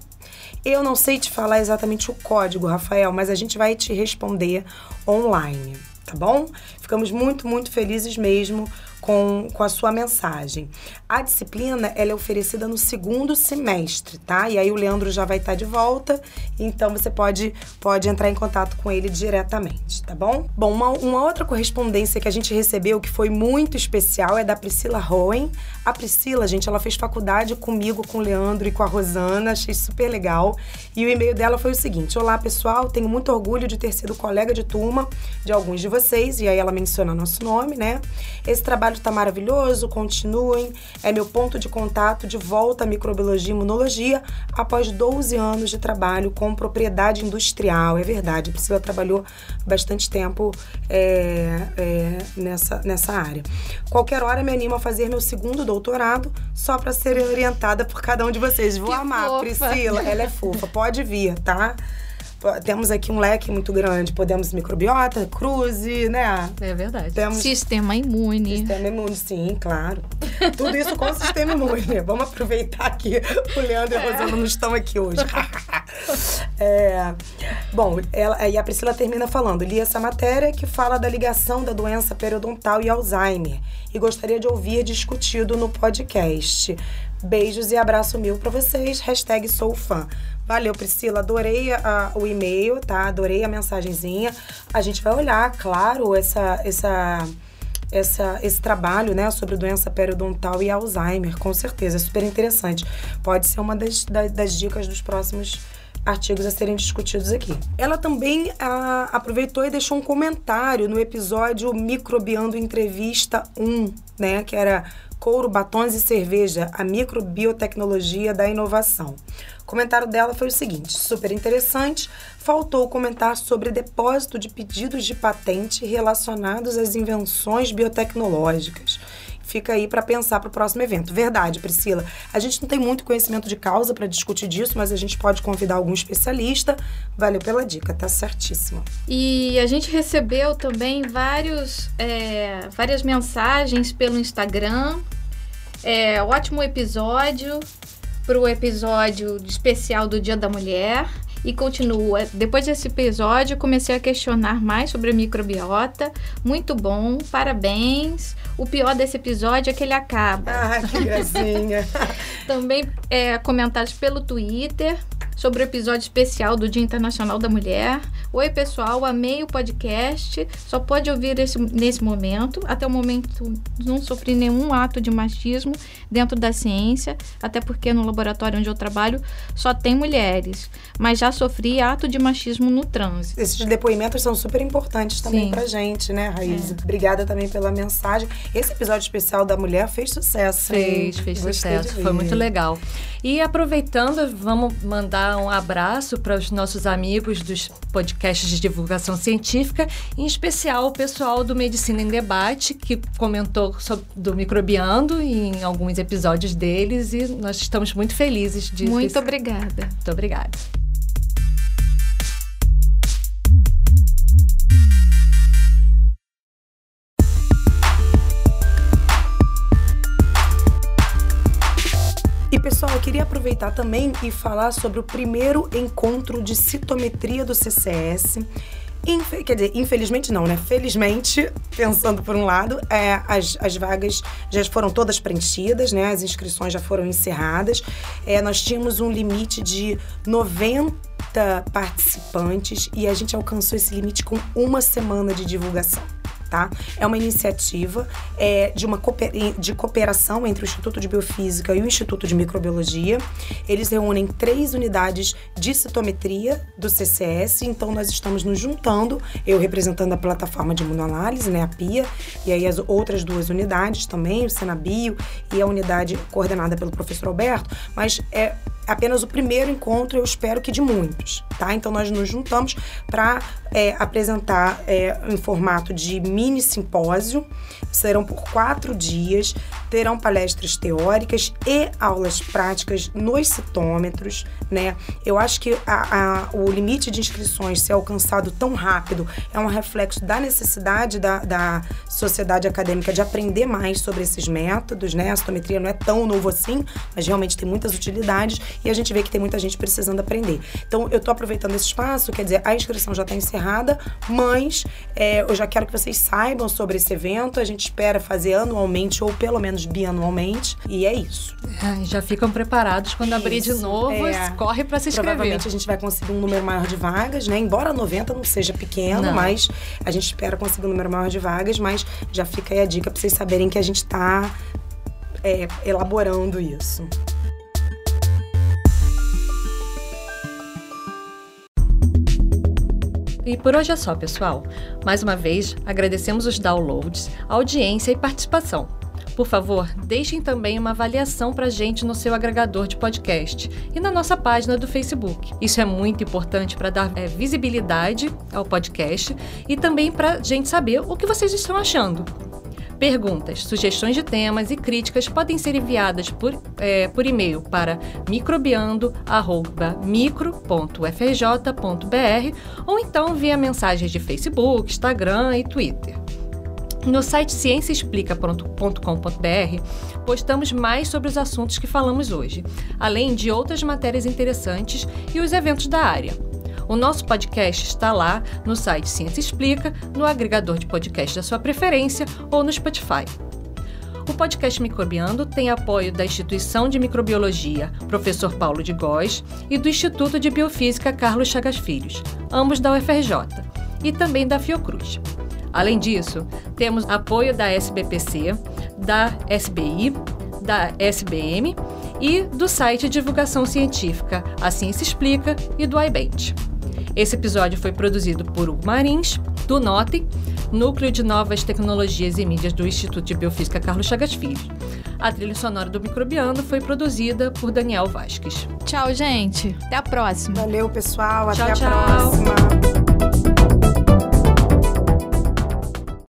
Eu não sei te falar exatamente o código, Rafael, mas a gente vai te responder online tá bom? Ficamos muito, muito felizes mesmo com, com a sua mensagem. A disciplina ela é oferecida no segundo semestre, tá? E aí o Leandro já vai estar de volta, então você pode, pode entrar em contato com ele diretamente, tá bom? Bom, uma, uma outra correspondência que a gente recebeu que foi muito especial é da Priscila Roen. A Priscila, gente, ela fez faculdade comigo, com o Leandro e com a Rosana, achei super legal. E o e-mail dela foi o seguinte: Olá, pessoal, tenho muito orgulho de ter sido colega de turma de alguns de vocês, e aí ela menciona nosso nome, né? Esse trabalho está maravilhoso, continuem. É meu ponto de contato de volta à microbiologia e imunologia após 12 anos de trabalho com propriedade industrial. É verdade, a Priscila trabalhou bastante tempo é, é, nessa, nessa área. Qualquer hora me animo a fazer meu segundo doutorado só para ser orientada por cada um de vocês. Vou Que amar, fofa. Priscila. Ela é fofa, pode vir, tá? Temos aqui um leque muito grande. Podemos microbiota, cruze, né? É verdade. Temos Sistema imune. Sistema imune, sim, claro. Tudo isso com o sistema imune. Vamos aproveitar que o Leandro e a Rosana não estão aqui hoje. É, bom, ela, e a Priscila termina falando: li essa matéria que fala da ligação da doença periodontal e Alzheimer e gostaria de ouvir discutido no podcast. Beijos e abraço mil pra vocês. Hashtag sou fã. Valeu, Priscila. Adorei a- o e-mail, tá? Adorei a mensagenzinha. A gente vai olhar, claro, essa, essa, essa, esse trabalho, né, sobre doença periodontal e Alzheimer, com certeza. É super interessante. Pode ser uma das, da- das dicas dos próximos artigos a serem discutidos aqui. Ela também ah, aproveitou e deixou um comentário no episódio Microbiando Entrevista 1, né, que era couro, batons e cerveja, a microbiotecnologia da inovação. O comentário dela foi o seguinte: super interessante. Faltou comentar sobre depósito de pedidos de patente relacionados às invenções biotecnológicas fica aí para pensar para o próximo evento. Verdade, Priscila. A gente não tem muito conhecimento de causa para discutir disso, mas a gente pode convidar algum especialista. Valeu pela dica, tá certíssimo. E a gente recebeu também vários, é, várias mensagens pelo Instagram. É, ótimo episódio para o episódio especial do Dia da Mulher e continua. Depois desse episódio, comecei a questionar mais sobre a microbiota. Muito bom, parabéns. O pior desse episódio é que ele acaba. Ah, que gracinha. Também é, comentários pelo Twitter sobre o episódio especial do Dia Internacional da Mulher. Oi, pessoal, amei o podcast. Só pode ouvir esse, nesse momento. Até o momento não sofri nenhum ato de machismo dentro da ciência, até porque no laboratório onde eu trabalho só tem mulheres. Mas já sofri ato de machismo no trânsito. Esses depoimentos são super importantes também Sim. pra gente, né, Raíssa? Obrigada também pela mensagem. Esse episódio especial da mulher fez sucesso. hein? Fez, fez Gostei sucesso. Foi muito legal. E aproveitando, vamos mandar um abraço para os nossos amigos dos podcasts de divulgação científica, em especial o pessoal do Medicina em Debate, que comentou sobre, do Microbiando em alguns episódios deles e nós estamos muito felizes de Muito obrigada. Muito obrigada. Aproveitar também e falar sobre o primeiro encontro de citometria do CCS. Infe- quer dizer, infelizmente não, né? Felizmente, pensando por um lado, é, as, as vagas já foram todas preenchidas, né? As inscrições já foram encerradas. É, nós tínhamos um limite de 90 participantes e a gente alcançou esse limite com uma semana de divulgação tá? É uma iniciativa é, de uma de cooperação entre o Instituto de Biofísica e o Instituto de Microbiologia. Eles reúnem três unidades de citometria do CCS, então nós estamos nos juntando, eu representando a plataforma de imunoanálise, né, a PIA, e aí as outras duas unidades também, o Senabio e a unidade coordenada pelo professor Alberto, mas é apenas o primeiro encontro, eu espero que de muitos, tá? Então nós nos juntamos para apresentar é, em formato de mini simpósio, serão por quatro dias, terão palestras teóricas e aulas práticas nos citômetros, né? Eu acho que a- a- o limite de inscrições ser alcançado tão rápido é um reflexo da necessidade da, da sociedade acadêmica de aprender mais sobre esses métodos, né? A citometria não é tão novo assim, mas realmente tem muitas utilidades e a gente vê que tem muita gente precisando aprender. Então, eu tô aproveitando esse espaço, quer dizer, a inscrição já está encerrada, mas é, eu já quero que vocês saibam sobre esse evento. A gente espera fazer anualmente ou pelo menos bianualmente, e é isso. Ai, já ficam preparados quando abrir de Isso, novo, é. corre para se inscrever. Provavelmente a gente vai conseguir um número maior de vagas, né? Embora 90 não seja pequeno, Não. mas a gente espera conseguir um número maior de vagas, mas já fica aí a dica para vocês saberem que a gente está elaborando isso. E por hoje é só, pessoal. Mais uma vez, agradecemos os downloads, audiência e participação. Por favor, deixem também uma avaliação pra gente no seu agregador de podcast e na nossa página do Facebook. Isso é muito importante para dar é, visibilidade ao podcast e também para gente saber o que vocês estão achando. Perguntas, sugestões de temas e críticas podem ser enviadas por, é, por e-mail para microbiando.micro.frj.br ou então via mensagens de Facebook, Instagram e Twitter. No site cienciaexplica.com.br postamos mais sobre os assuntos que falamos hoje, além de outras matérias interessantes e os eventos da área. O nosso podcast está lá no site Ciência Explica, no agregador de podcast da sua preferência ou no Spotify. O podcast Microbiando tem apoio da Instituição de Microbiologia Professor Paulo de Góes e do Instituto de Biofísica Carlos Chagas Filhos, ambos da UFRJ, e também da Fiocruz. Além disso, temos apoio da SBPC, da SBI, da SBM e do site Divulgação Científica A Ciência Explica e do iBent. Esse episódio foi produzido por Hugo Marins, do Notem, Núcleo de Novas Tecnologias e Mídias do Instituto de Biofísica Carlos Chagas Filho. A trilha sonora do Microbiando foi produzida por Daniel Vasques. Tchau, gente. Até a próxima. Valeu, pessoal. Até Tchau, a tchau. próxima.